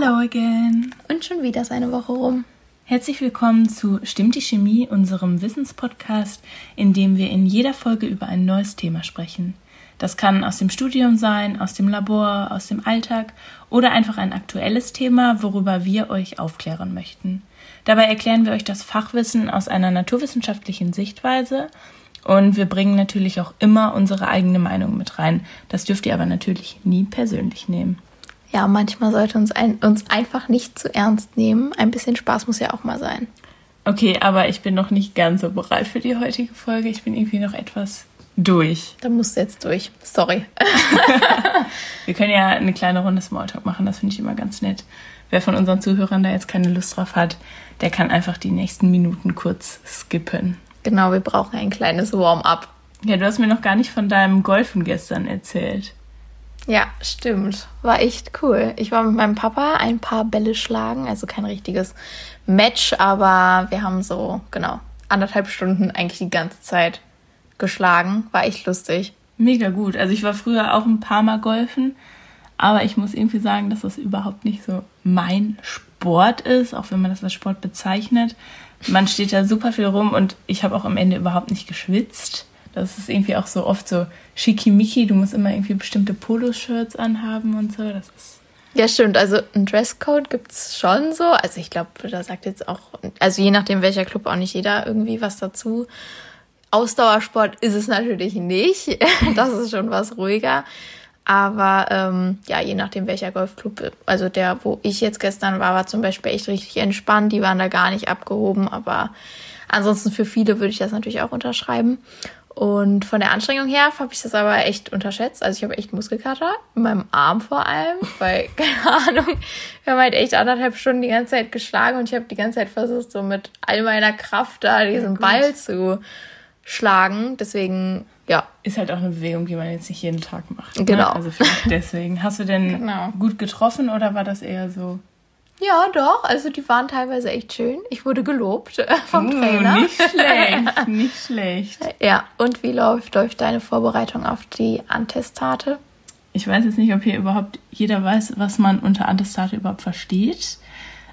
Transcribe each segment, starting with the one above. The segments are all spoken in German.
Hello again. Und schon wieder ist eine Woche rum. Herzlich willkommen zu Stimmt die Chemie, unserem Wissenspodcast, in dem wir in jeder Folge über ein neues Thema sprechen. Das kann aus dem Studium sein, aus dem Labor, aus dem Alltag oder einfach ein aktuelles Thema, worüber wir euch aufklären möchten. Dabei erklären wir euch das Fachwissen aus einer naturwissenschaftlichen Sichtweise und wir bringen natürlich auch immer unsere eigene Meinung mit rein. Das dürft ihr aber natürlich nie persönlich nehmen. Ja, manchmal sollte uns ein, uns einfach nicht zu ernst nehmen. Ein bisschen Spaß muss ja auch mal sein. Okay, aber ich bin noch nicht ganz so bereit für die heutige Folge. Ich bin irgendwie noch etwas durch. Da musst du jetzt durch. Sorry. wir können ja eine kleine Runde Smalltalk machen. Das finde ich immer ganz nett. Wer von unseren Zuhörern da jetzt keine Lust drauf hat, der kann einfach die nächsten Minuten kurz skippen. Genau, wir brauchen ein kleines Warm-up. Ja, du hast mir noch gar nicht von deinem Golfen gestern erzählt. Ja, stimmt. War echt cool. Ich war mit meinem Papa ein paar Bälle schlagen, also kein richtiges Match, aber wir haben so, genau, anderthalb Stunden eigentlich die ganze Zeit geschlagen. War echt lustig. Mega gut. Also ich war früher auch ein paar Mal golfen, aber ich muss irgendwie sagen, dass das überhaupt nicht so mein Sport ist, auch wenn man das als Sport bezeichnet. Man steht da super viel rum und ich habe auch am Ende überhaupt nicht geschwitzt. Das ist irgendwie auch so oft so schickimicki. Du musst immer irgendwie bestimmte Poloshirts anhaben und so. Das ist ja, stimmt. Also ein Dresscode gibt es schon so. Also ich glaube, da sagt jetzt auch, also je nachdem welcher Club, auch nicht jeder irgendwie was dazu. Ausdauersport ist es natürlich nicht. das ist schon was ruhiger. Aber ähm, ja, je nachdem welcher Golfclub, also der, wo ich jetzt gestern war, war zum Beispiel echt richtig entspannt. Die waren da gar nicht abgehoben. Aber ansonsten für viele würde ich das natürlich auch unterschreiben. Und von der Anstrengung her habe ich das aber echt unterschätzt. Also ich habe echt Muskelkater, in meinem Arm vor allem, weil, keine Ahnung, wir haben halt echt anderthalb Stunden die ganze Zeit geschlagen und ich habe die ganze Zeit versucht, so mit all meiner Kraft da diesen ja, Ball zu schlagen. Deswegen, ja. Ist halt auch eine Bewegung, die man jetzt nicht jeden Tag macht. Ne? Genau. Ne? Also vielleicht deswegen. Hast du denn genau. gut getroffen oder war das eher so? Ja, doch. Also die waren teilweise echt schön. Ich wurde gelobt äh, vom uh, Trainer. Nicht schlecht, nicht schlecht. Ja, und wie läuft, läuft deine Vorbereitung auf die Antestate? Ich weiß jetzt nicht, ob hier überhaupt jeder weiß, was man unter Antestate überhaupt versteht.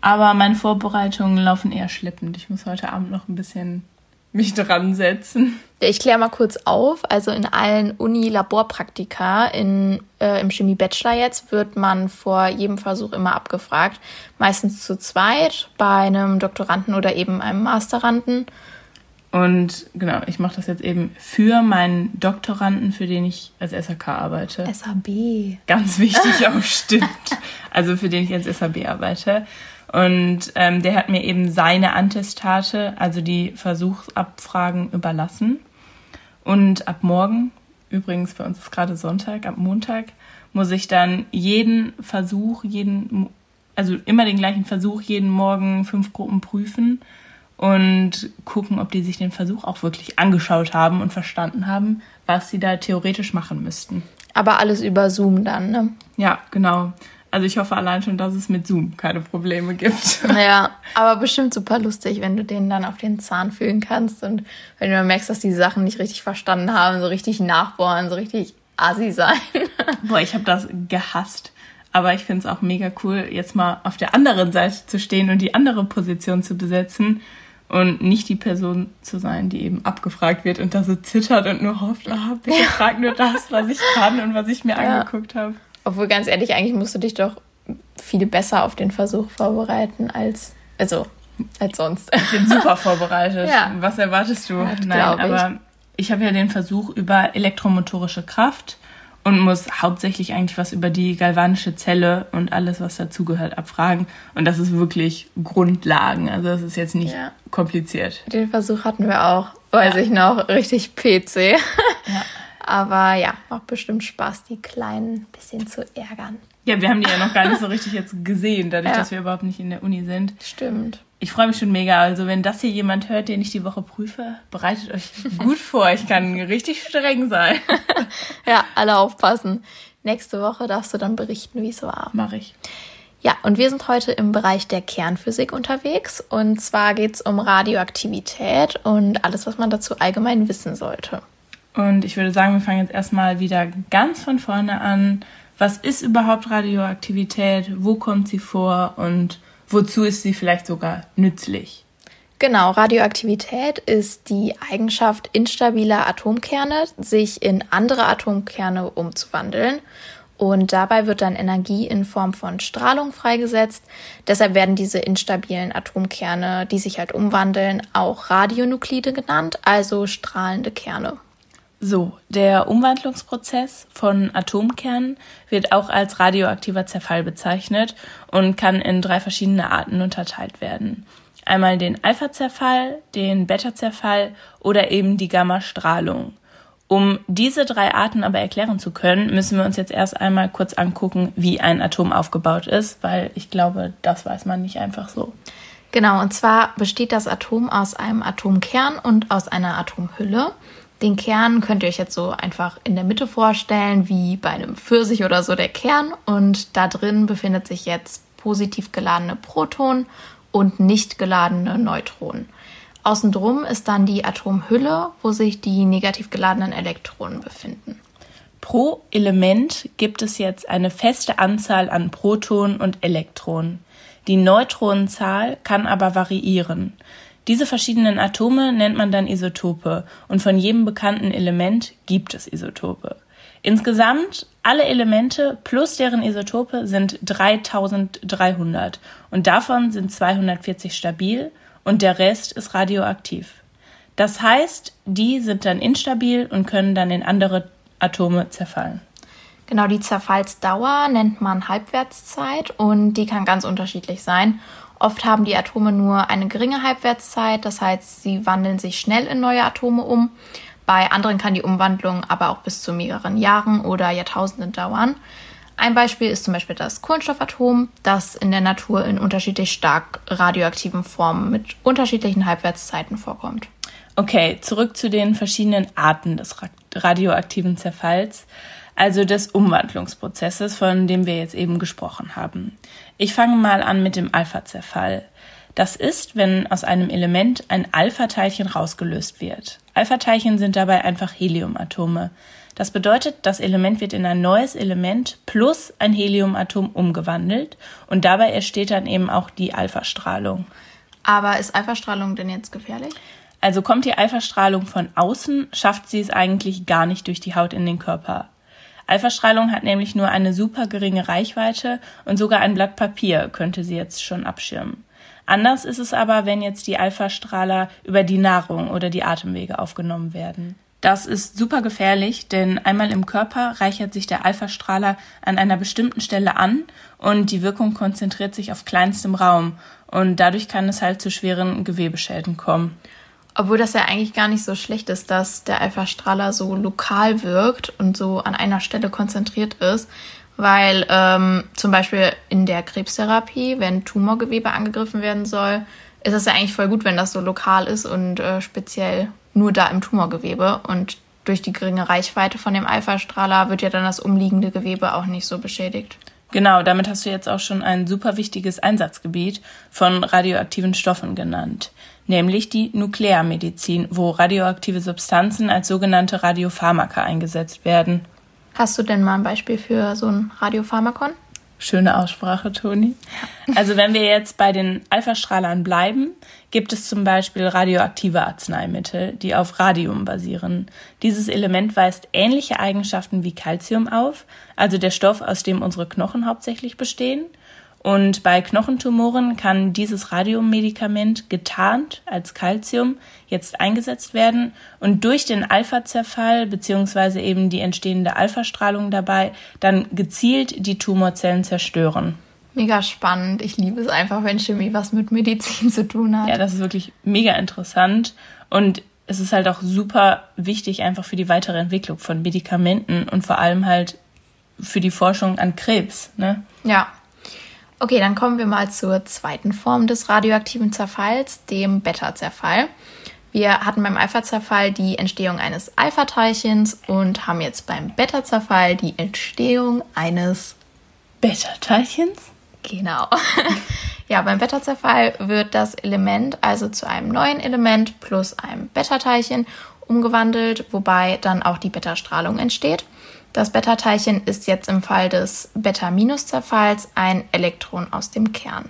Aber meine Vorbereitungen laufen eher schleppend. Ich muss heute Abend noch ein bisschen mich dran setzen. Ich kläre mal kurz auf. Also in allen Uni-Laborpraktika in, äh, im Chemie-Bachelor jetzt wird man vor jedem Versuch immer abgefragt. Meistens zu zweit, bei einem Doktoranden oder eben einem Masteranden. Und genau, ich mache das jetzt eben für meinen Doktoranden, für den ich als SAK arbeite. SAB. Ganz wichtig auch, stimmt. Also für den ich als SAB arbeite. Und ähm, der hat mir eben seine Antestate, also die Versuchsabfragen, überlassen. Und ab morgen, übrigens bei uns ist gerade Sonntag, ab Montag, muss ich dann jeden Versuch, jeden, also immer den gleichen Versuch, jeden Morgen fünf Gruppen prüfen und gucken, ob die sich den Versuch auch wirklich angeschaut haben und verstanden haben, was sie da theoretisch machen müssten. Aber alles über Zoom dann, ne? Ja, genau. Also ich hoffe allein schon, dass es mit Zoom keine Probleme gibt. Ja, aber bestimmt super lustig, wenn du denen dann auf den Zahn fühlen kannst und wenn du dann merkst, dass die Sachen nicht richtig verstanden haben, so richtig nachbohren, so richtig assi sein. Boah, ich habe das gehasst. Aber ich finde es auch mega cool, jetzt mal auf der anderen Seite zu stehen und die andere Position zu besetzen und nicht die Person zu sein, die eben abgefragt wird und da so zittert und nur hofft, ah, bitte ja. frag nur das, was ich kann und was ich mir ja. angeguckt habe. Obwohl, ganz ehrlich, eigentlich musst du dich doch viel besser auf den Versuch vorbereiten als, also, als sonst. Ich bin super vorbereitet. ja. Was erwartest du? Ja, Nein, aber ich, ich habe ja den Versuch über elektromotorische Kraft und muss hauptsächlich eigentlich was über die galvanische Zelle und alles, was dazugehört, abfragen. Und das ist wirklich Grundlagen. Also das ist jetzt nicht ja. kompliziert. Den Versuch hatten wir auch, weiß ja. ich noch, richtig PC. Aber ja, macht bestimmt Spaß, die Kleinen ein bisschen zu ärgern. Ja, wir haben die ja noch gar nicht so richtig jetzt gesehen, dadurch, ja. dass wir überhaupt nicht in der Uni sind. Stimmt. Ich freue mich schon mega. Also, wenn das hier jemand hört, den ich die Woche prüfe, bereitet euch gut vor. Ich kann richtig streng sein. ja, alle aufpassen. Nächste Woche darfst du dann berichten, wie es war. Mach ich. Ja, und wir sind heute im Bereich der Kernphysik unterwegs. Und zwar geht es um Radioaktivität und alles, was man dazu allgemein wissen sollte. Und ich würde sagen, wir fangen jetzt erstmal wieder ganz von vorne an. Was ist überhaupt Radioaktivität? Wo kommt sie vor? Und wozu ist sie vielleicht sogar nützlich? Genau, Radioaktivität ist die Eigenschaft instabiler Atomkerne, sich in andere Atomkerne umzuwandeln. Und dabei wird dann Energie in Form von Strahlung freigesetzt. Deshalb werden diese instabilen Atomkerne, die sich halt umwandeln, auch Radionuklide genannt, also strahlende Kerne. So, der Umwandlungsprozess von Atomkernen wird auch als radioaktiver Zerfall bezeichnet und kann in drei verschiedene Arten unterteilt werden. Einmal den Alpha-Zerfall, den Beta-Zerfall oder eben die Gamma-Strahlung. Um diese drei Arten aber erklären zu können, müssen wir uns jetzt erst einmal kurz angucken, wie ein Atom aufgebaut ist, weil ich glaube, das weiß man nicht einfach so. Genau, und zwar besteht das Atom aus einem Atomkern und aus einer Atomhülle. Den Kern könnt ihr euch jetzt so einfach in der Mitte vorstellen, wie bei einem Pfirsich oder so der Kern. Und da drin befindet sich jetzt positiv geladene Protonen und nicht geladene Neutronen. Außendrum ist dann die Atomhülle, wo sich die negativ geladenen Elektronen befinden. Pro Element gibt es jetzt eine feste Anzahl an Protonen und Elektronen. Die Neutronenzahl kann aber variieren. Diese verschiedenen Atome nennt man dann Isotope und von jedem bekannten Element gibt es Isotope. Insgesamt alle Elemente plus deren Isotope sind 3300 und davon sind 240 stabil und der Rest ist radioaktiv. Das heißt, die sind dann instabil und können dann in andere Atome zerfallen. Genau, die Zerfallsdauer nennt man Halbwertszeit und die kann ganz unterschiedlich sein. Oft haben die Atome nur eine geringe Halbwertszeit, das heißt, sie wandeln sich schnell in neue Atome um. Bei anderen kann die Umwandlung aber auch bis zu mehreren Jahren oder Jahrtausenden dauern. Ein Beispiel ist zum Beispiel das Kohlenstoffatom, das in der Natur in unterschiedlich stark radioaktiven Formen mit unterschiedlichen Halbwertszeiten vorkommt. Okay, zurück zu den verschiedenen Arten des radioaktiven Zerfalls also des Umwandlungsprozesses, von dem wir jetzt eben gesprochen haben. Ich fange mal an mit dem Alpha-Zerfall. Das ist, wenn aus einem Element ein Alpha-Teilchen rausgelöst wird. Alpha-Teilchen sind dabei einfach Heliumatome. Das bedeutet, das Element wird in ein neues Element plus ein Heliumatom umgewandelt und dabei entsteht dann eben auch die Alpha-Strahlung. Aber ist Alpha-Strahlung denn jetzt gefährlich? Also kommt die Alpha-Strahlung von außen, schafft sie es eigentlich gar nicht durch die Haut in den Körper. Alpha-Strahlung hat nämlich nur eine super geringe Reichweite und sogar ein Blatt Papier könnte sie jetzt schon abschirmen. Anders ist es aber, wenn jetzt die Alpha-Strahler über die Nahrung oder die Atemwege aufgenommen werden. Das ist super gefährlich, denn einmal im Körper reichert sich der Alpha-Strahler an einer bestimmten Stelle an und die Wirkung konzentriert sich auf kleinstem Raum und dadurch kann es halt zu schweren Gewebeschäden kommen. Obwohl das ja eigentlich gar nicht so schlecht ist, dass der Alpha-Strahler so lokal wirkt und so an einer Stelle konzentriert ist. Weil ähm, zum Beispiel in der Krebstherapie, wenn Tumorgewebe angegriffen werden soll, ist es ja eigentlich voll gut, wenn das so lokal ist und äh, speziell nur da im Tumorgewebe. Und durch die geringe Reichweite von dem Alpha-Strahler wird ja dann das umliegende Gewebe auch nicht so beschädigt. Genau, damit hast du jetzt auch schon ein super wichtiges Einsatzgebiet von radioaktiven Stoffen genannt nämlich die Nuklearmedizin, wo radioaktive Substanzen als sogenannte Radiopharmaka eingesetzt werden. Hast du denn mal ein Beispiel für so ein Radiopharmakon? Schöne Aussprache, Toni. Also wenn wir jetzt bei den Alpha-Strahlern bleiben, gibt es zum Beispiel radioaktive Arzneimittel, die auf Radium basieren. Dieses Element weist ähnliche Eigenschaften wie Calcium auf, also der Stoff, aus dem unsere Knochen hauptsächlich bestehen. Und bei Knochentumoren kann dieses Radiummedikament getarnt als Calcium jetzt eingesetzt werden und durch den Alpha-Zerfall beziehungsweise eben die entstehende Alpha-Strahlung dabei dann gezielt die Tumorzellen zerstören. Mega spannend. Ich liebe es einfach, wenn Chemie was mit Medizin zu tun hat. Ja, das ist wirklich mega interessant und es ist halt auch super wichtig einfach für die weitere Entwicklung von Medikamenten und vor allem halt für die Forschung an Krebs, ne? Ja, Okay, dann kommen wir mal zur zweiten Form des radioaktiven Zerfalls, dem Beta-Zerfall. Wir hatten beim Alpha-Zerfall die Entstehung eines Alpha-Teilchens und haben jetzt beim Beta-Zerfall die Entstehung eines Beta-Teilchens? Genau. ja, beim Beta-Zerfall wird das Element also zu einem neuen Element plus einem Beta-Teilchen umgewandelt, wobei dann auch die Beta-Strahlung entsteht. Das Beta-Teilchen ist jetzt im Fall des Beta-Zerfalls ein Elektron aus dem Kern.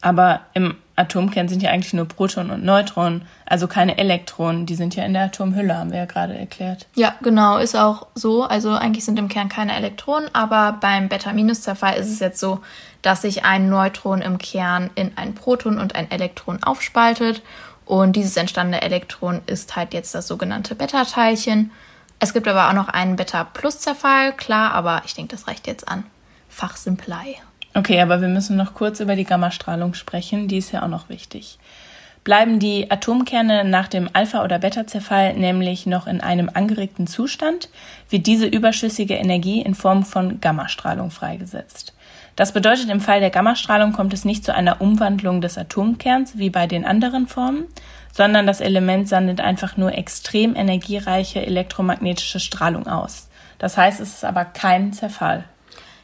Aber im Atomkern sind ja eigentlich nur Protonen und Neutronen, also keine Elektronen. Die sind ja in der Atomhülle, haben wir ja gerade erklärt. Ja, genau, ist auch so. Also eigentlich sind im Kern keine Elektronen, aber beim Beta-Zerfall ist es jetzt so, dass sich ein Neutron im Kern in ein Proton und ein Elektron aufspaltet. Und dieses entstandene Elektron ist halt jetzt das sogenannte Beta-Teilchen. Es gibt aber auch noch einen Beta-Plus-Zerfall, klar, aber ich denke, das reicht jetzt an. Fachsimplei. Okay, aber wir müssen noch kurz über die Gammastrahlung sprechen, die ist ja auch noch wichtig. Bleiben die Atomkerne nach dem Alpha- oder Beta-Zerfall nämlich noch in einem angeregten Zustand, wird diese überschüssige Energie in Form von Gammastrahlung freigesetzt. Das bedeutet, im Fall der Gammastrahlung kommt es nicht zu einer Umwandlung des Atomkerns wie bei den anderen Formen, sondern das Element sendet einfach nur extrem energiereiche elektromagnetische Strahlung aus. Das heißt, es ist aber kein Zerfall.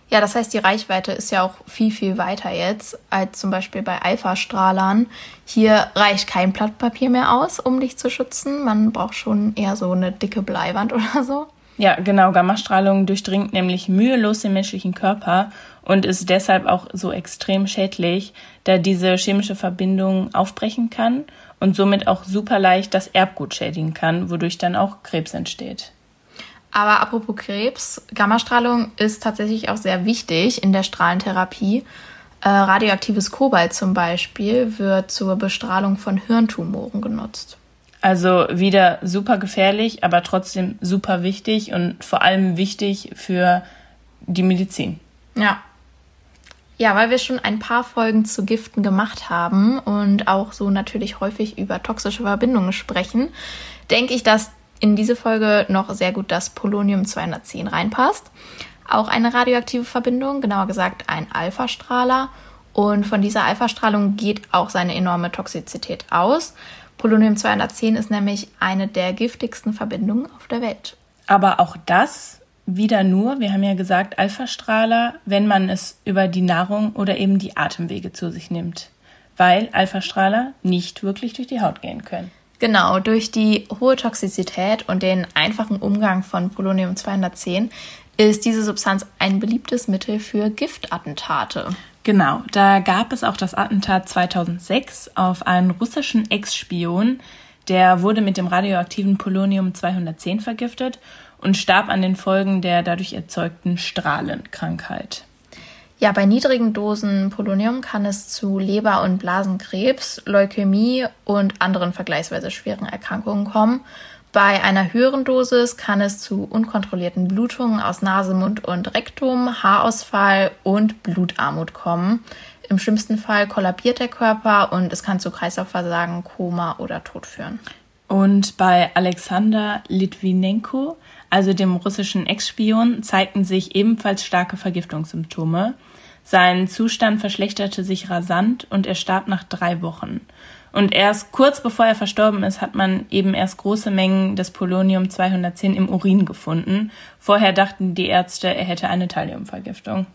Ja, das heißt, die Reichweite ist ja auch viel, viel weiter jetzt als zum Beispiel bei Alpha-Strahlern. Hier reicht kein Blatt Papier mehr aus, um dich zu schützen. Man braucht schon eher so eine dicke Bleiwand oder so. Ja, genau. Gammastrahlung durchdringt nämlich mühelos den menschlichen Körper und ist deshalb auch so extrem schädlich, da diese chemische Verbindung aufbrechen kann und somit auch super leicht das Erbgut schädigen kann, wodurch dann auch Krebs entsteht. Aber apropos Krebs, Gammastrahlung ist tatsächlich auch sehr wichtig in der Strahlentherapie. Äh, radioaktives Kobalt zum Beispiel wird zur Bestrahlung von Hirntumoren genutzt. Also wieder super gefährlich, aber trotzdem super wichtig und vor allem wichtig für die Medizin. Ja. Ja, weil wir schon ein paar Folgen zu Giften gemacht haben und auch so natürlich häufig über toxische Verbindungen sprechen, denke ich, dass in diese Folge noch sehr gut das Polonium 210 reinpasst. Auch eine radioaktive Verbindung, genauer gesagt ein Alpha-Strahler. Und von dieser Alpha-Strahlung geht auch seine enorme Toxizität aus. Polonium 210 ist nämlich eine der giftigsten Verbindungen auf der Welt. Aber auch das wieder nur, wir haben ja gesagt, Alpha-Strahler, wenn man es über die Nahrung oder eben die Atemwege zu sich nimmt. Weil Alpha-Strahler nicht wirklich durch die Haut gehen können. Genau, durch die hohe Toxizität und den einfachen Umgang von Polonium 210 ist diese Substanz ein beliebtes Mittel für Giftattentate. Genau, da gab es auch das Attentat 2006 auf einen russischen Ex-Spion. Der wurde mit dem radioaktiven Polonium 210 vergiftet und starb an den Folgen der dadurch erzeugten Strahlenkrankheit. Ja, bei niedrigen Dosen Polonium kann es zu Leber- und Blasenkrebs, Leukämie und anderen vergleichsweise schweren Erkrankungen kommen. Bei einer höheren Dosis kann es zu unkontrollierten Blutungen aus Nase, Mund und Rektum, Haarausfall und Blutarmut kommen. Im schlimmsten Fall kollabiert der Körper und es kann zu Kreislaufversagen, Koma oder Tod führen. Und bei Alexander Litvinenko, also dem russischen Ex-Spion, zeigten sich ebenfalls starke Vergiftungssymptome. Sein Zustand verschlechterte sich rasant und er starb nach drei Wochen. Und erst kurz bevor er verstorben ist, hat man eben erst große Mengen des Polonium 210 im Urin gefunden. Vorher dachten die Ärzte, er hätte eine Thalliumvergiftung.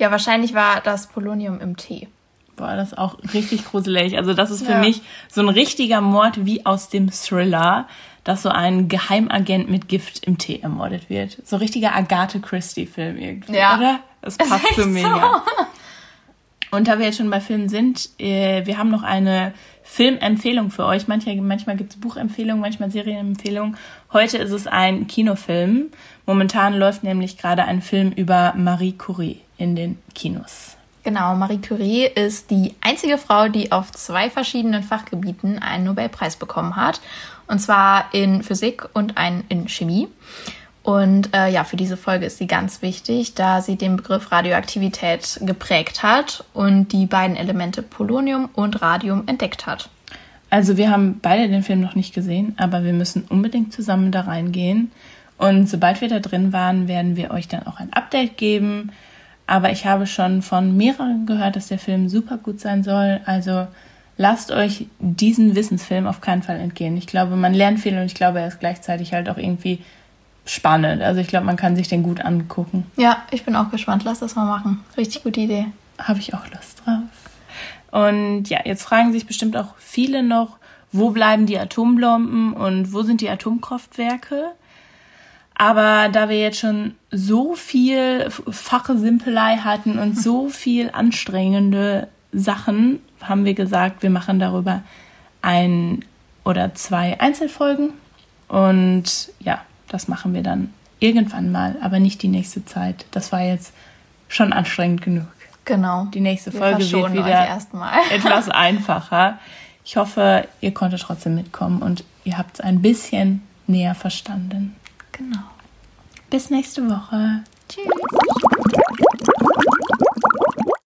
Ja, wahrscheinlich war das Polonium im Tee. Boah, das ist auch richtig gruselig. Also das ist für ja. mich so ein richtiger Mord wie aus dem Thriller, dass so ein Geheimagent mit Gift im Tee ermordet wird. So richtiger Agatha Christie-Film irgendwie, ja. oder? Das passt so mega. So. Und da wir jetzt schon bei Filmen sind, äh, wir haben noch eine Filmempfehlung für euch. Manchmal, manchmal gibt es Buchempfehlungen, manchmal Serienempfehlungen. Heute ist es ein Kinofilm. Momentan läuft nämlich gerade ein Film über Marie Curie in den Kinos. Genau, Marie Curie ist die einzige Frau, die auf zwei verschiedenen Fachgebieten einen Nobelpreis bekommen hat. Und zwar in Physik und einen in Chemie. Und äh, ja, für diese Folge ist sie ganz wichtig, da sie den Begriff Radioaktivität geprägt hat und die beiden Elemente Polonium und Radium entdeckt hat. Also wir haben beide den Film noch nicht gesehen, aber wir müssen unbedingt zusammen da reingehen. Und sobald wir da drin waren, werden wir euch dann auch ein Update geben. Aber ich habe schon von mehreren gehört, dass der Film super gut sein soll. Also lasst euch diesen Wissensfilm auf keinen Fall entgehen. Ich glaube, man lernt viel und ich glaube, er ist gleichzeitig halt auch irgendwie spannend. Also ich glaube, man kann sich den gut angucken. Ja, ich bin auch gespannt. Lass das mal machen. Richtig gute Idee. Habe ich auch Lust drauf. Und ja, jetzt fragen sich bestimmt auch viele noch, wo bleiben die Atombomben und wo sind die Atomkraftwerke? Aber da wir jetzt schon so viel Fachsimpelei hatten und so viel anstrengende Sachen, haben wir gesagt, wir machen darüber ein oder zwei Einzelfolgen. Und ja, das machen wir dann irgendwann mal, aber nicht die nächste Zeit. Das war jetzt schon anstrengend genug. Genau. Die nächste Folge wird wieder etwas einfacher. Ich hoffe, ihr konntet trotzdem mitkommen und ihr habt es ein bisschen näher verstanden. Genau. Bis nächste Woche. Tschüss.